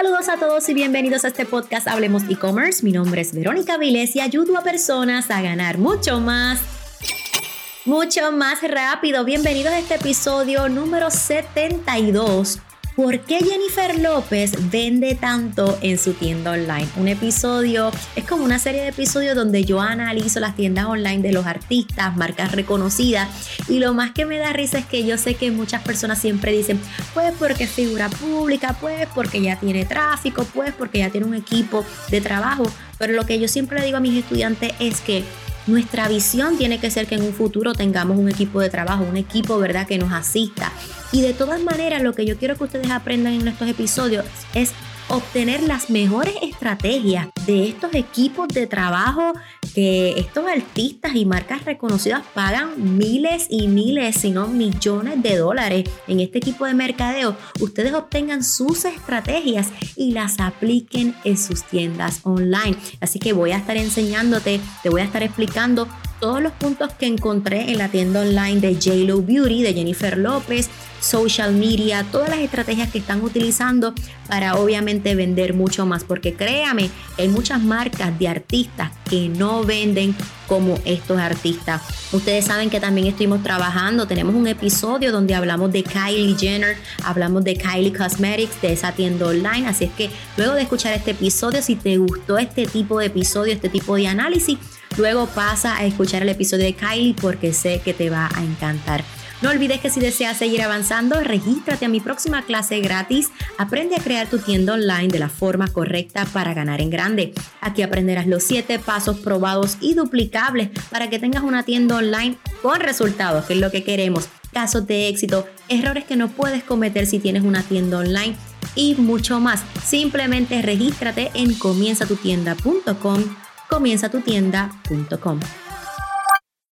Saludos a todos y bienvenidos a este podcast Hablemos e-commerce. Mi nombre es Verónica Viles y ayudo a personas a ganar mucho más mucho más rápido. Bienvenidos a este episodio número 72 ¿Por qué Jennifer López vende tanto en su tienda online? Un episodio, es como una serie de episodios donde yo analizo las tiendas online de los artistas, marcas reconocidas y lo más que me da risa es que yo sé que muchas personas siempre dicen, pues porque es figura pública, pues porque ya tiene tráfico, pues porque ya tiene un equipo de trabajo, pero lo que yo siempre le digo a mis estudiantes es que nuestra visión tiene que ser que en un futuro tengamos un equipo de trabajo, un equipo, ¿verdad?, que nos asista. Y de todas maneras, lo que yo quiero que ustedes aprendan en estos episodios es obtener las mejores estrategias de estos equipos de trabajo que estos artistas y marcas reconocidas pagan miles y miles, si no millones de dólares en este equipo de mercadeo. Ustedes obtengan sus estrategias y las apliquen en sus tiendas online. Así que voy a estar enseñándote, te voy a estar explicando todos los puntos que encontré en la tienda online de JLo Beauty, de Jennifer López, social media, todas las estrategias que están utilizando para obviamente vender mucho más, porque créame, hay muchas marcas de artistas que no venden como estos artistas. Ustedes saben que también estuvimos trabajando, tenemos un episodio donde hablamos de Kylie Jenner, hablamos de Kylie Cosmetics, de esa tienda online, así es que luego de escuchar este episodio, si te gustó este tipo de episodio, este tipo de análisis, luego pasa a escuchar el episodio de Kylie porque sé que te va a encantar. No olvides que si deseas seguir avanzando, regístrate a mi próxima clase gratis. Aprende a crear tu tienda online de la forma correcta para ganar en grande. Aquí aprenderás los 7 pasos probados y duplicables para que tengas una tienda online con resultados, que es lo que queremos. Casos de éxito, errores que no puedes cometer si tienes una tienda online y mucho más. Simplemente regístrate en comienzatutienda.com, comienzatutienda.com.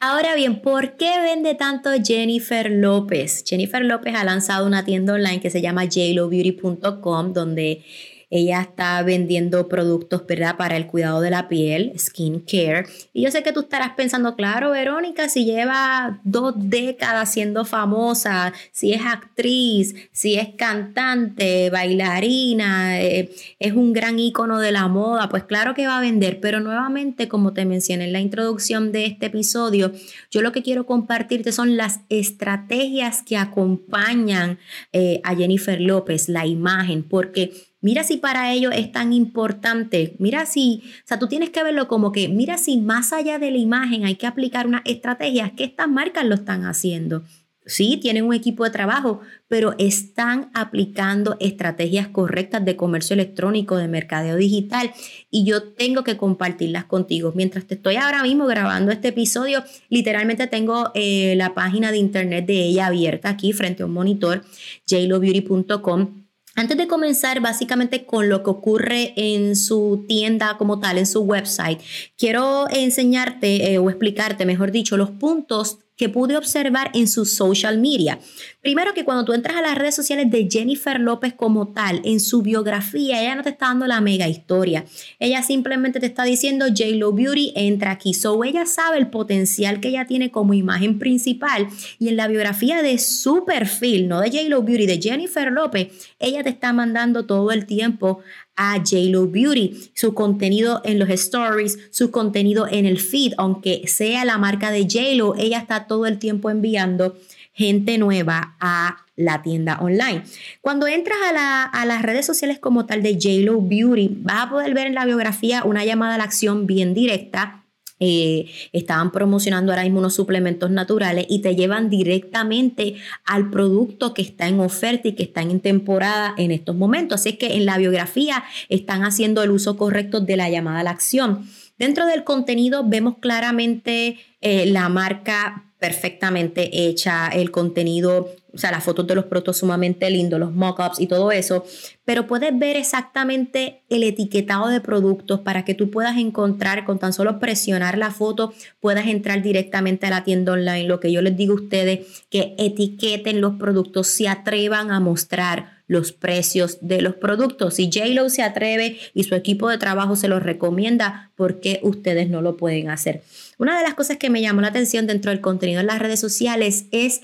Ahora bien, ¿por qué vende tanto Jennifer López? Jennifer López ha lanzado una tienda online que se llama jlobeauty.com donde ella está vendiendo productos, ¿verdad? Para el cuidado de la piel, skin care. Y yo sé que tú estarás pensando, claro, Verónica, si lleva dos décadas siendo famosa, si es actriz, si es cantante, bailarina, eh, es un gran ícono de la moda, pues claro que va a vender. Pero nuevamente, como te mencioné en la introducción de este episodio, yo lo que quiero compartirte son las estrategias que acompañan eh, a Jennifer López, la imagen, porque Mira si para ello es tan importante. Mira si, o sea, tú tienes que verlo como que, mira si más allá de la imagen hay que aplicar unas estrategias que estas marcas lo están haciendo. Sí, tienen un equipo de trabajo, pero están aplicando estrategias correctas de comercio electrónico, de mercadeo digital, y yo tengo que compartirlas contigo. Mientras te estoy ahora mismo grabando este episodio, literalmente tengo eh, la página de internet de ella abierta aquí frente a un monitor, jlobeauty.com antes de comenzar básicamente con lo que ocurre en su tienda como tal, en su website, quiero enseñarte eh, o explicarte, mejor dicho, los puntos que pude observar en su social media. Primero que cuando tú entras a las redes sociales de Jennifer López como tal, en su biografía, ella no te está dando la mega historia. Ella simplemente te está diciendo J-Lo Beauty entra aquí. So ella sabe el potencial que ella tiene como imagen principal y en la biografía de su perfil, no de J-Lo Beauty, de Jennifer López, ella te está mandando todo el tiempo a JLo Beauty, su contenido en los stories, su contenido en el feed, aunque sea la marca de JLo, ella está todo el tiempo enviando gente nueva a la tienda online. Cuando entras a, a, las redes sociales como tal de JLo Beauty, vas a poder ver en la biografía una llamada a la acción bien directa eh, estaban promocionando ahora mismo unos suplementos naturales y te llevan directamente al producto que está en oferta y que está en temporada en estos momentos. Así es que en la biografía están haciendo el uso correcto de la llamada a la acción. Dentro del contenido vemos claramente eh, la marca perfectamente hecha, el contenido, o sea, las fotos de los productos sumamente lindos, los mockups y todo eso, pero puedes ver exactamente el etiquetado de productos para que tú puedas encontrar, con tan solo presionar la foto, puedas entrar directamente a la tienda online. Lo que yo les digo a ustedes, que etiqueten los productos, se atrevan a mostrar los precios de los productos. Si JLo se atreve y su equipo de trabajo se los recomienda, ¿por qué ustedes no lo pueden hacer? Una de las cosas que me llamó la atención dentro del contenido en las redes sociales es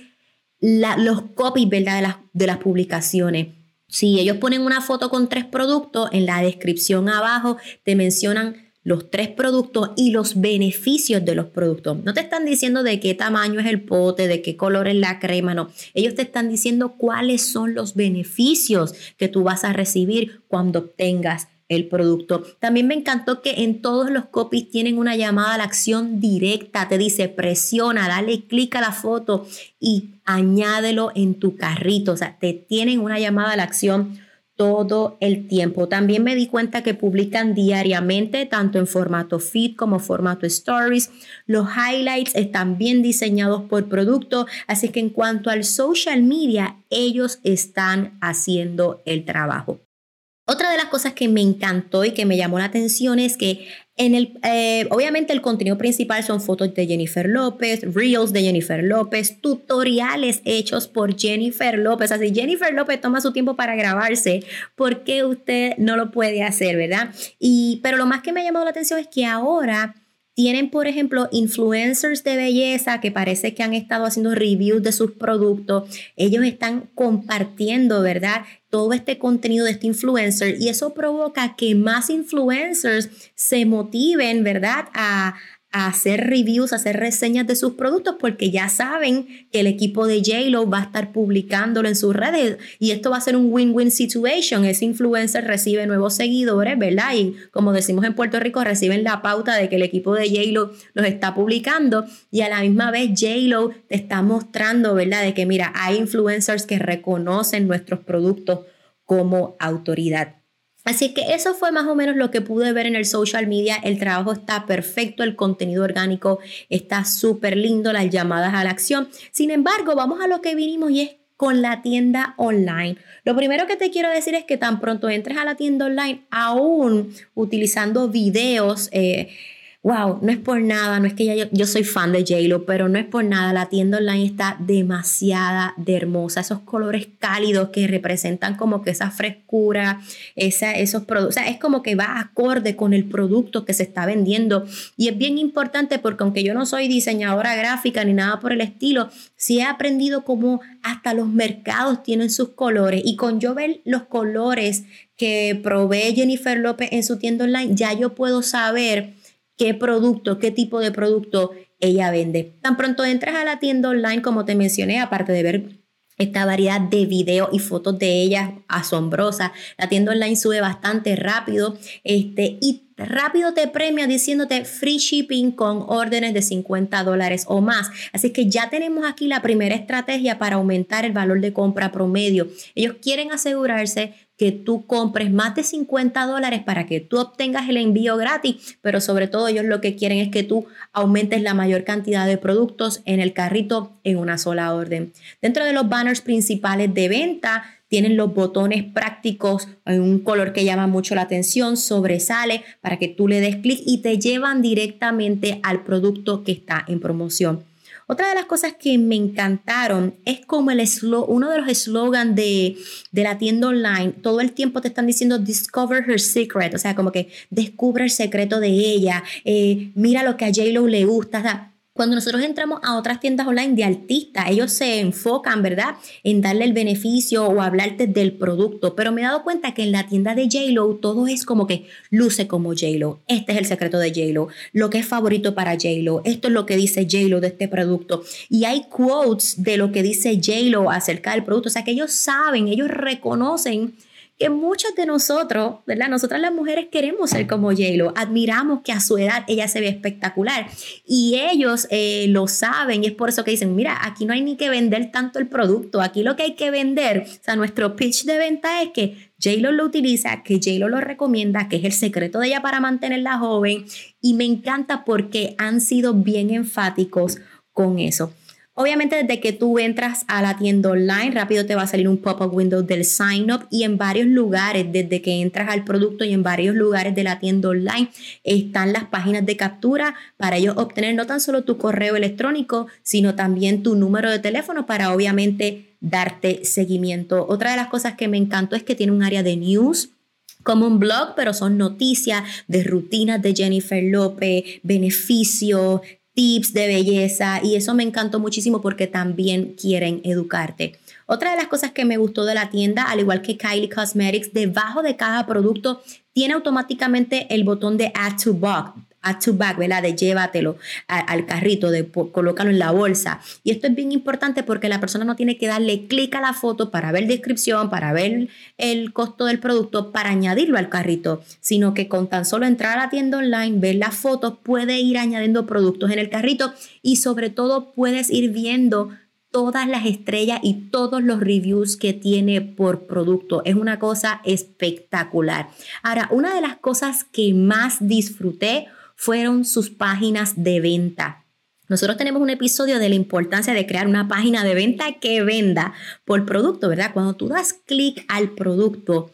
los copies ¿verdad? De, las, de las publicaciones. Si ellos ponen una foto con tres productos, en la descripción abajo te mencionan los tres productos y los beneficios de los productos. No te están diciendo de qué tamaño es el pote, de qué color es la crema, no. Ellos te están diciendo cuáles son los beneficios que tú vas a recibir cuando obtengas el producto. También me encantó que en todos los copies tienen una llamada a la acción directa. Te dice presiona, dale clic a la foto y añádelo en tu carrito. O sea, te tienen una llamada a la acción todo el tiempo. También me di cuenta que publican diariamente, tanto en formato feed como formato stories. Los highlights están bien diseñados por producto, así que en cuanto al social media, ellos están haciendo el trabajo. Otra de las cosas que me encantó y que me llamó la atención es que en el, eh, obviamente el contenido principal son fotos de Jennifer López, reels de Jennifer López, tutoriales hechos por Jennifer López. Así Jennifer López toma su tiempo para grabarse, ¿por qué usted no lo puede hacer, verdad? Y, pero lo más que me ha llamado la atención es que ahora tienen, por ejemplo, influencers de belleza que parece que han estado haciendo reviews de sus productos. Ellos están compartiendo, ¿verdad? Todo este contenido de este influencer y eso provoca que más influencers se motiven, ¿verdad? A, hacer reviews, hacer reseñas de sus productos porque ya saben que el equipo de JLo va a estar publicándolo en sus redes y esto va a ser un win-win situation. Ese influencer recibe nuevos seguidores, ¿verdad? Y como decimos en Puerto Rico, reciben la pauta de que el equipo de JLo los está publicando y a la misma vez JLo te está mostrando, ¿verdad? De que mira, hay influencers que reconocen nuestros productos como autoridad. Así que eso fue más o menos lo que pude ver en el social media. El trabajo está perfecto, el contenido orgánico está súper lindo, las llamadas a la acción. Sin embargo, vamos a lo que vinimos y es con la tienda online. Lo primero que te quiero decir es que tan pronto entres a la tienda online, aún utilizando videos, eh, wow, no es por nada, no es que ya yo, soy fan de JLo, pero no es por nada, la tienda online está demasiada de hermosa, esos colores cálidos que representan como que esa frescura, esa, esos productos, o sea, es como que va acorde con el producto que se está vendiendo. Y es bien importante porque aunque yo no soy diseñadora gráfica ni nada por el estilo, sí he aprendido cómo hasta los mercados tienen sus colores. Y con yo ver los colores que provee Jennifer López en su tienda online, ya yo puedo saber qué producto, qué tipo de producto ella vende. Tan pronto entras a la tienda online, como te mencioné, aparte de ver esta variedad de videos y fotos de ella asombrosa. La tienda online sube bastante rápido este, y rápido te premia diciéndote free shipping con órdenes de 50 dólares o más. Así que ya tenemos aquí la primera estrategia para aumentar el valor de compra promedio. Ellos quieren asegurarse que tú compres más de 50 dólares para que tú obtengas el envío gratis, pero sobre todo ellos lo que quieren es que tú aumentes la mayor cantidad de productos en el carrito en una sola orden. Dentro de los banners principales de venta tienen los botones prácticos en un color que llama mucho la atención, sobresale para que tú le des clic y te llevan directamente al producto que está en promoción. Otra de las cosas que me encantaron es como el uno de los eslogans de, la tienda online, todo el tiempo te están diciendo discover her secret, o sea, como que descubre el secreto de ella, eh, mira lo que a J-Lo le gusta, cuando nosotros entramos a otras tiendas online de artistas, ellos se enfocan, ¿verdad?, en darle el beneficio o hablarte del producto. Pero me he dado cuenta que en la tienda de JLo todo es como que luce como JLo. Este es el secreto de JLo, lo que es favorito para JLo. Esto es lo que dice JLo de este producto. Y hay quotes de lo que dice JLo acerca del producto. O sea que ellos saben, ellos reconocen que muchos de nosotros, ¿verdad? Nosotras las mujeres queremos ser como J-Lo, admiramos que a su edad ella se ve espectacular y ellos eh, lo saben y es por eso que dicen, mira, aquí no hay ni que vender tanto el producto, aquí lo que hay que vender, o sea, nuestro pitch de venta es que J-Lo lo utiliza, que J-Lo lo recomienda, que es el secreto de ella para mantenerla joven y me encanta porque han sido bien enfáticos con eso. Obviamente desde que tú entras a la tienda online, rápido te va a salir un pop-up window del sign up y en varios lugares, desde que entras al producto y en varios lugares de la tienda online, están las páginas de captura para ellos obtener no tan solo tu correo electrónico, sino también tu número de teléfono para obviamente darte seguimiento. Otra de las cosas que me encantó es que tiene un área de news como un blog, pero son noticias de rutinas de Jennifer López, beneficios, tips de belleza y eso me encantó muchísimo porque también quieren educarte. Otra de las cosas que me gustó de la tienda, al igual que Kylie Cosmetics, debajo de cada producto tiene automáticamente el botón de Add to Box, add to bag, ¿verdad? De llévatelo al carrito, de colócalo en la bolsa. Y esto es bien importante porque la persona no tiene que darle clic a la foto para ver descripción, para ver el costo del producto, para añadirlo al carrito, sino que con tan solo entrar a la tienda online, ver las fotos, puede ir añadiendo productos en el carrito y sobre todo puedes ir viendo todas las estrellas y todos los reviews que tiene por producto. Es una cosa espectacular. Ahora, una de las cosas que más disfruté fueron sus páginas de venta. Nosotros tenemos un episodio de la importancia de crear una página de venta que venda por producto, ¿verdad? Cuando tú das clic al producto,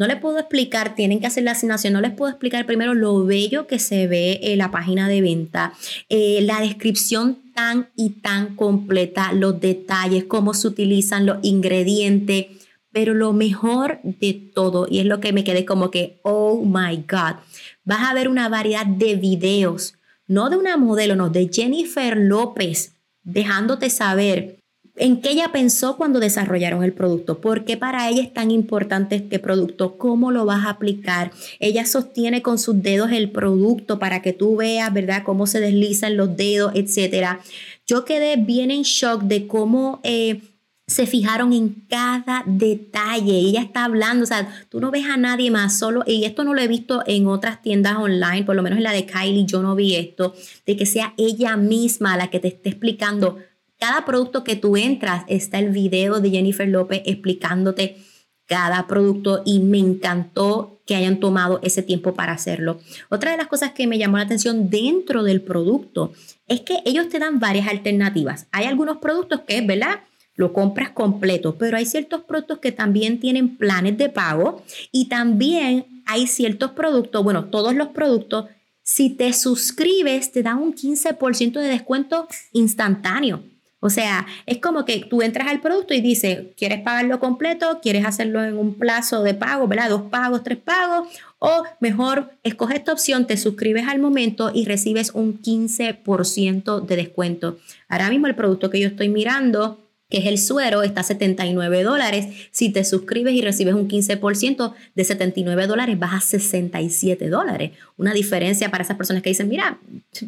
no les puedo explicar, tienen que hacer la asignación, no les puedo explicar primero lo bello que se ve en la página de venta, eh, la descripción tan y tan completa, los detalles, cómo se utilizan los ingredientes, pero lo mejor de todo, y es lo que me quedé como que, oh my God, vas a ver una variedad de videos, no de una modelo, no, de Jennifer López, dejándote saber en qué ella pensó cuando desarrollaron el producto, por qué para ella es tan importante este producto, cómo lo vas a aplicar. Ella sostiene con sus dedos el producto para que tú veas, ¿verdad?, cómo se deslizan los dedos, etcétera. Yo quedé bien en shock de cómo eh, se fijaron en cada detalle. Ella está hablando, o sea, tú no ves a nadie más solo, y esto no lo he visto en otras tiendas online, por lo menos en la de Kylie yo no vi esto, de que sea ella misma la que te esté explicando. Cada producto que tú entras, está el video de Jennifer López explicándote cada producto y me encantó que hayan tomado ese tiempo para hacerlo. Otra de las cosas que me llamó la atención dentro del producto es que ellos te dan varias alternativas. Hay algunos productos que, ¿verdad? Lo compras completo, pero hay ciertos productos que también tienen planes de pago y también hay ciertos productos, bueno, todos los productos, si te suscribes te dan un 15% de descuento instantáneo. O sea, es como que tú entras al producto y dices, ¿quieres pagarlo completo? ¿Quieres hacerlo en un plazo de pago, ¿verdad? Dos pagos, tres pagos. O mejor, escoge esta opción, te suscribes al momento y recibes un 15% de descuento. Ahora mismo el producto que yo estoy mirando que es el suero, está a 79 dólares. Si te suscribes y recibes un 15% de 79 dólares, vas a 67 dólares. Una diferencia para esas personas que dicen, mira,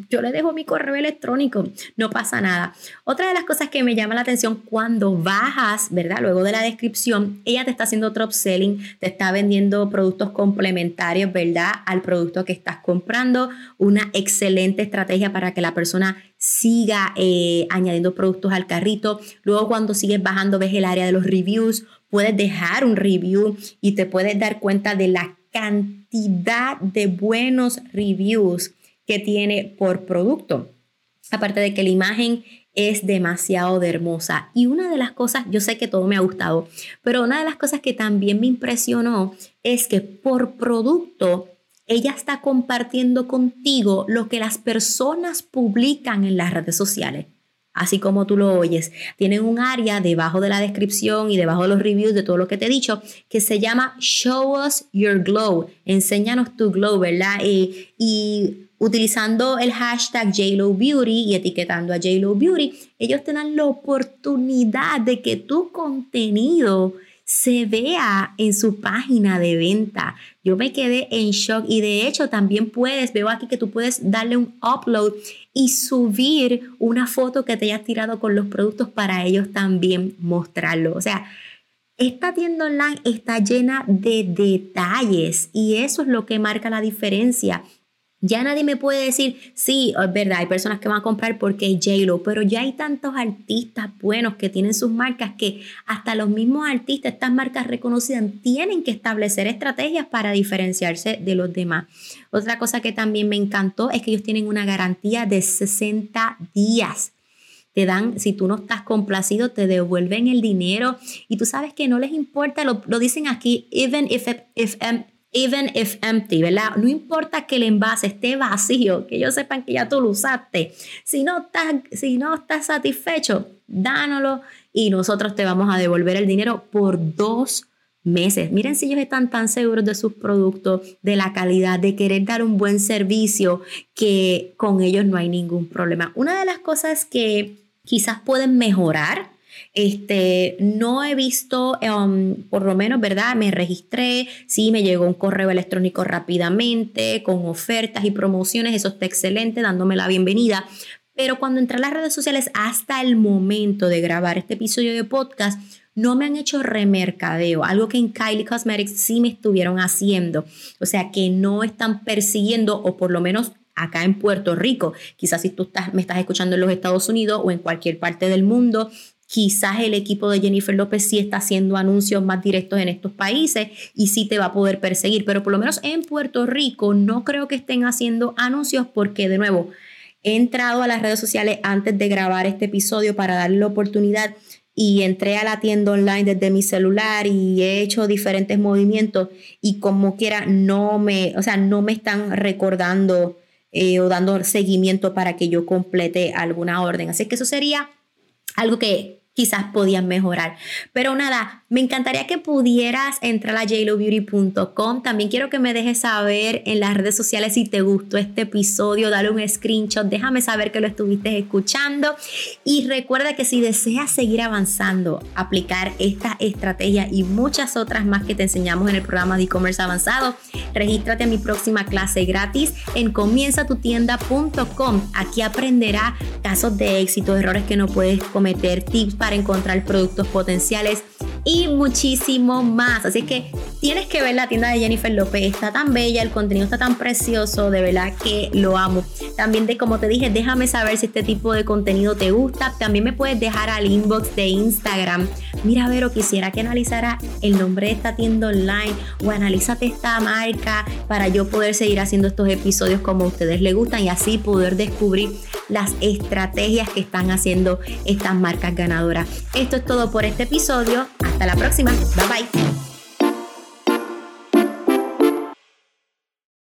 yo le dejo mi correo electrónico, no pasa nada. Otra de las cosas que me llama la atención cuando bajas, ¿verdad? Luego de la descripción, ella te está haciendo otro upselling, te está vendiendo productos complementarios, ¿verdad? Al producto que estás comprando. Una excelente estrategia para que la persona siga eh, añadiendo productos al carrito. Luego cuando sigues bajando ves el área de los reviews, puedes dejar un review y te puedes dar cuenta de la cantidad de buenos reviews que tiene por producto. Aparte de que la imagen es demasiado hermosa. Y una de las cosas, yo sé que todo me ha gustado, pero una de las cosas que también me impresionó es que por producto ella está compartiendo contigo lo que las personas publican en las redes sociales. Así como tú lo oyes, tienen un área debajo de la descripción y debajo de los reviews de todo lo que te he dicho que se llama Show Us Your Glow. Enséñanos tu glow, ¿verdad? Y, y utilizando el hashtag JLoBeauty y etiquetando a JLoBeauty, ellos te dan la oportunidad de que tu contenido se vea en su página de venta. Yo me quedé en shock y de hecho también puedes, veo aquí que tú puedes darle un upload y subir una foto que te hayas tirado con los productos para ellos también mostrarlo. O sea, esta tienda online está llena de detalles y eso es lo que marca la diferencia ya nadie me puede decir, sí, es verdad, hay personas que van a comprar porque es j pero ya hay tantos artistas buenos que tienen sus marcas que hasta los mismos artistas, estas marcas reconocidas, tienen que establecer estrategias para diferenciarse de los demás. Otra cosa que también me encantó es que ellos tienen una garantía de 60 días te dan, si tú no estás complacido, te devuelven el dinero y tú sabes que no les importa, lo, dicen aquí, even if, if, even if empty, ¿verdad? No importa que el envase esté vacío, que ellos sepan que ya tú lo usaste. Si no estás, si no estás satisfecho, dánoslo y nosotros te vamos a devolver el dinero por dos meses. Miren si ellos están tan seguros de sus productos, de la calidad, de querer dar un buen servicio, que con ellos no hay ningún problema. Una de las cosas que quizás pueden mejorar Este, no he visto, um, por lo menos, ¿verdad? Me registré, sí, me llegó un correo electrónico rápidamente con ofertas y promociones, eso está excelente, dándome la bienvenida. Pero cuando entré a las redes sociales hasta el momento de grabar este episodio de podcast, no me han hecho remercadeo, algo que en Kylie Cosmetics sí me estuvieron haciendo. O sea, que no están persiguiendo, o por lo menos acá en Puerto Rico, quizás si tú estás, me estás escuchando en los Estados Unidos o en cualquier parte del mundo, quizás el equipo de Jennifer López sí está haciendo anuncios más directos en estos países y sí te va a poder perseguir, pero por lo menos en Puerto Rico no creo que estén haciendo anuncios porque de nuevo he entrado a las redes sociales antes de grabar este episodio para darle la oportunidad y entré a la tienda online desde mi celular y he hecho diferentes movimientos y como quiera no me, o sea, no me están recordando eh, o dando seguimiento para que yo complete alguna orden. Así que eso sería algo que quizás podían mejorar. Pero nada, me encantaría que pudieras entrar a jlobeauty.com. También quiero que me dejes saber en las redes sociales si te gustó este episodio, dale un screenshot, déjame saber que lo estuviste escuchando y recuerda que si deseas seguir avanzando, aplicar esta estrategia y muchas otras más que te enseñamos en el programa de e-commerce avanzado, regístrate a mi próxima clase gratis en comienzatutienda.com. Aquí aprenderá casos de éxito, errores que no puedes cometer, tips para encontrar productos potenciales y muchísimo más. Así que tienes que ver la tienda de Jennifer López. Está tan bella, el contenido está tan precioso, de verdad que lo amo. También de como te dije, déjame saber si este tipo de contenido te gusta. También me puedes dejar al inbox de Instagram. Mira, Vero, quisiera que analizara el nombre de esta tienda online o analízate esta marca para yo poder seguir haciendo estos episodios como a ustedes les gustan y así poder descubrir las estrategias que están haciendo estas marcas ganadoras. Esto es todo por este episodio. Hasta la próxima. Bye bye.